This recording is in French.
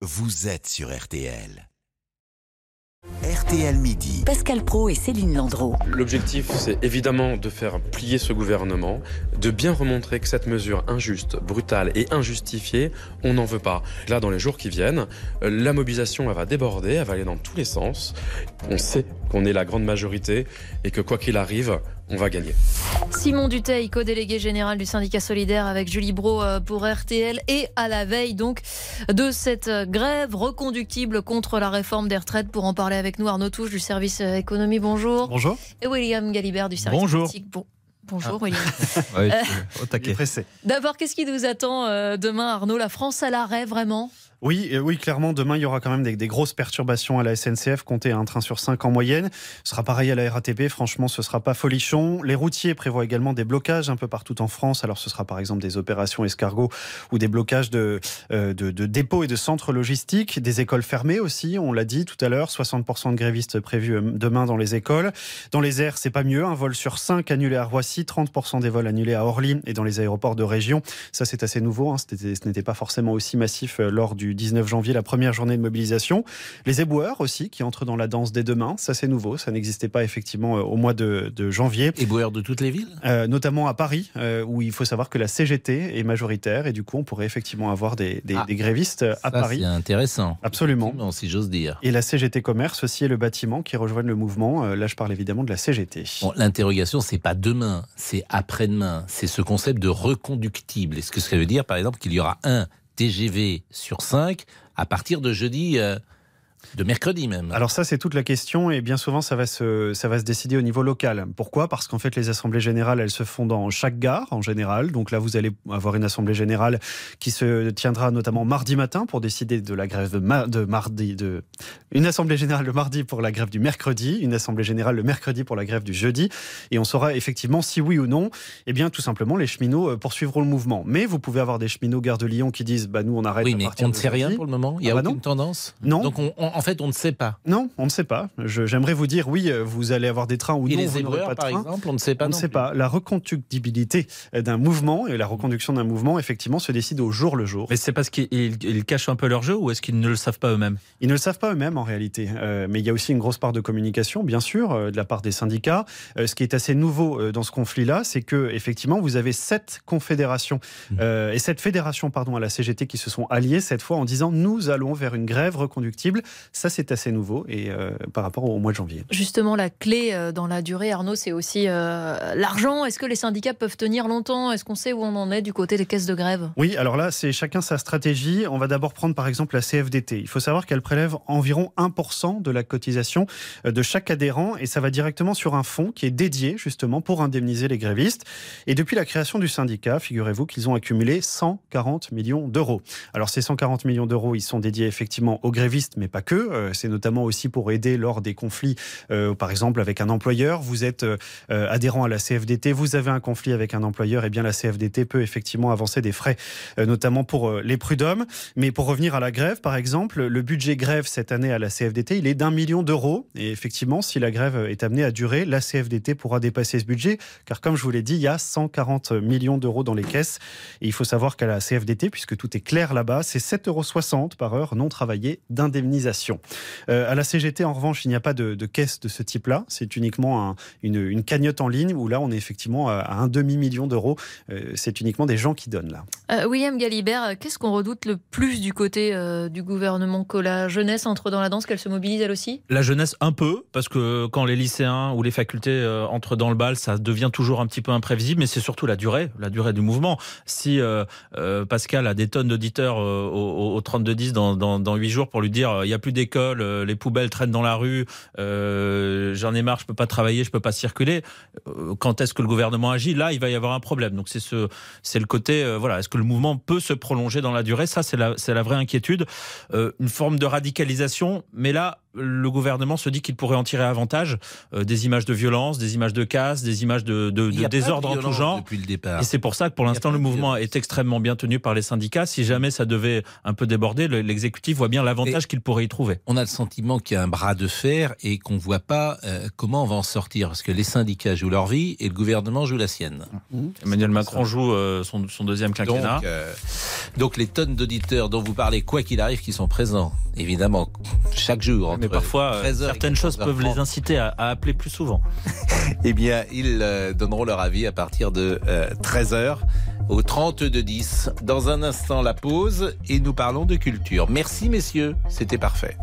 vous êtes sur RTL. RTL Midi. Pascal Pro et Céline Landreau. L'objectif, c'est évidemment de faire plier ce gouvernement, de bien remontrer que cette mesure injuste, brutale et injustifiée, on n'en veut pas. Là, dans les jours qui viennent, la mobilisation, elle va déborder, elle va aller dans tous les sens. On sait qu'on est la grande majorité et que quoi qu'il arrive, on va gagner. Simon Duteil, co-délégué général du syndicat solidaire avec Julie Bro euh, pour RTL et à la veille donc de cette grève reconductible contre la réforme des retraites. Pour en parler avec nous, Arnaud Touche du service euh, économie, bonjour. Bonjour. Et William Galibert du service Bonjour. politique. Bon. Bonjour William. Oui, Euh, au taquet. D'abord, qu'est-ce qui nous attend euh, demain Arnaud? La France à l'arrêt vraiment? Oui, euh, oui, clairement, demain, il y aura quand même des, grosses perturbations à la SNCF, comptez un train sur 5 en moyenne. Ce sera pareil à la RATP, franchement, ce sera pas folichon. Les routiers prévoient également des blocages un peu partout en France. Alors, ce sera par exemple des opérations escargots ou des blocages de, euh, de, dépôts et de centres logistiques. Des écoles fermées aussi, on l'a dit tout à l'heure, 60% de grévistes prévus euh, demain dans les écoles. Dans les airs, c'est pas mieux, un vol sur 5 annulé à Roissy, 30% des vols annulés à Orly et dans les aéroports de région. Ça, c'est assez nouveau, hein. Ce n'était pas forcément aussi massif lors du 19 janvier, la première journée de mobilisation. Les éboueurs aussi, qui entrent dans la danse dès demain, ça c'est nouveau, ça n'existait pas effectivement euh, au mois de, de janvier. Éboueurs de toutes les villes? Euh, notamment à Paris, euh, où il faut savoir que la CGT est majoritaire et du coup on pourrait effectivement avoir des, des- Ah. des grévistes à Ça, Paris. C'est intéressant. Absolument. Si j'ose dire. Et la CGT Commerce aussi est le bâtiment qui rejoignent le mouvement. Euh, Là je parle évidemment de la CGT. Bon, L'interrogation, c'est pas demain, c'est après-demain. C'est ce concept de reconductible. Est-ce que ça veut dire, par exemple, qu'il y aura un TGV sur 5 à partir de jeudi, euh, de mercredi même Alors ça, c'est toute la question et bien souvent, ça va se, ça va se décider au niveau local. Pourquoi? Parce qu'en fait, les assemblées générales, elles se font dans chaque gare en général. Donc là, vous allez avoir une assemblée générale qui se tiendra notamment mardi matin pour décider de la grève de, ma- de mardi. De... Une assemblée générale le mardi pour la grève du mercredi, une assemblée générale le mercredi pour la grève du jeudi. Et on saura effectivement si oui ou non, eh bien tout simplement, les cheminots euh, poursuivront le mouvement. Mais vous pouvez avoir des cheminots gare de Lyon qui disent, bah nous, on arrête Oui, à mais partir on ne sait rien pour le moment. Il n'y a Ah bah aucune non. tendance. Non. Donc, on- on- en fait, on ne sait pas. Non, on ne sait pas. J'aimerais vous dire, oui, euh, vous allez avoir des trains ou Et non, les vous n'aurez pas de par train. exemple, on ne sait pas. On ne sait plus. pas. La reconductibilité d'un mouvement et la reconduction d'un mouvement, effectivement, se décide au jour le jour. Mais c'est parce qu'ils ils- ils cachent un peu leur jeu ou est-ce qu'ils ne le savent pas eux-mêmes? Ils ne le savent pas eux-mêmes en réalité. Euh, mais il y a aussi une grosse part de communication, bien sûr, euh, de la part des syndicats. Euh, ce qui est assez nouveau euh, dans ce conflit-là, c'est que effectivement, vous avez sept confédérations Mmh. euh, et sept fédérations, pardon, à la CGT qui se sont alliées cette fois en disant nous allons vers une grève reconductible. Ça, c'est assez nouveau et euh, par rapport au mois de janvier. Justement, la clé euh, dans la durée, Arnaud, c'est aussi euh, l'argent. Est-ce que les syndicats peuvent tenir longtemps? Est-ce qu'on sait où on en est du côté des caisses de grève? Oui, alors là, c'est chacun sa stratégie. On va d'abord prendre par exemple la CFDT. Il faut savoir qu'elle prélève environ 1% de la cotisation de chaque adhérent et ça va directement sur un fonds qui est dédié justement pour indemniser les grévistes. Et depuis la création du syndicat, figurez-vous qu'ils ont accumulé 140 millions d'euros. Alors ces 140 millions d'euros, ils sont dédiés effectivement aux grévistes, mais pas Euh, C'est notamment aussi pour aider lors des conflits, euh, par exemple avec un employeur. Vous êtes euh, adhérent à la CFDT, vous avez un conflit avec un employeur, et bien la CFDT peut effectivement avancer des frais, notamment pour les prud'hommes. Mais pour revenir à la grève, par exemple, le budget grève cette année à la CFDT, il est d'un million d'euros. Et effectivement, si la grève est amenée à durer, la CFDT pourra dépasser ce budget, car comme je vous l'ai dit, il y a 140 millions d'euros dans les caisses. Et il faut savoir qu'à la CFDT, puisque tout est clair là-bas, c'est 7,60 euros par heure non travaillée d'indemnisation. Euh, à la CGT, en revanche, il n'y a pas de, de caisse de ce type-là. C'est uniquement un- une, une cagnotte en ligne où là, on est effectivement à, à un demi-million d'euros. Euh, c'est uniquement des gens qui donnent là. Euh, William Galibert, euh, qu'est-ce qu'on redoute le plus du côté euh, du gouvernement Que la jeunesse entre dans la danse, qu'elle se mobilise elle aussi? La jeunesse un peu, parce que quand les lycéens ou les facultés euh, entrent dans le bal, ça devient toujours un petit peu imprévisible, mais c'est surtout la durée, la durée du mouvement. Si euh, euh, Pascal a des tonnes d'auditeurs euh, au, au 32-10 dans, dans, dans 8 jours pour lui dire euh, il n'y a plus d'école, euh, les poubelles traînent dans la rue, euh, j'en ai marre, je peux pas travailler, je peux pas circuler, euh, quand est-ce que le gouvernement agit? Là, il va y avoir un problème. Donc c'est ce, c'est le côté, voilà, est-ce que le mouvement peut se prolonger dans la durée? Ça, c'est la, la vraie inquiétude. Une forme de radicalisation, mais là, le gouvernement se dit qu'il pourrait en tirer avantage euh, des images de violence, des images de casse, des images de, de, de désordre en tout genre. Depuis le départ. Et c'est pour ça que pour l'instant le mouvement est extrêmement bien tenu par les syndicats. Si jamais ça devait un peu déborder, l'exécutif voit bien l'avantage qu'il pourrait y trouver. On a le sentiment qu'il y a un bras de fer et qu'on ne voit pas euh, comment on va en sortir parce que les syndicats jouent leur vie et le gouvernement joue la sienne. Mmh. Emmanuel Macron joue euh, son, son, deuxième quinquennat. Donc, donc les tonnes d'auditeurs dont vous parlez, quoi qu'il arrive, qui sont présents, évidemment, chaque jour. Mais parfois, certaines choses peuvent les inciter à, appeler plus souvent. eh bien, ils euh, donneront leur avis à partir de 13h euh, au 32 10. Dans un instant, la pause et nous parlons de culture. Merci messieurs, c'était parfait.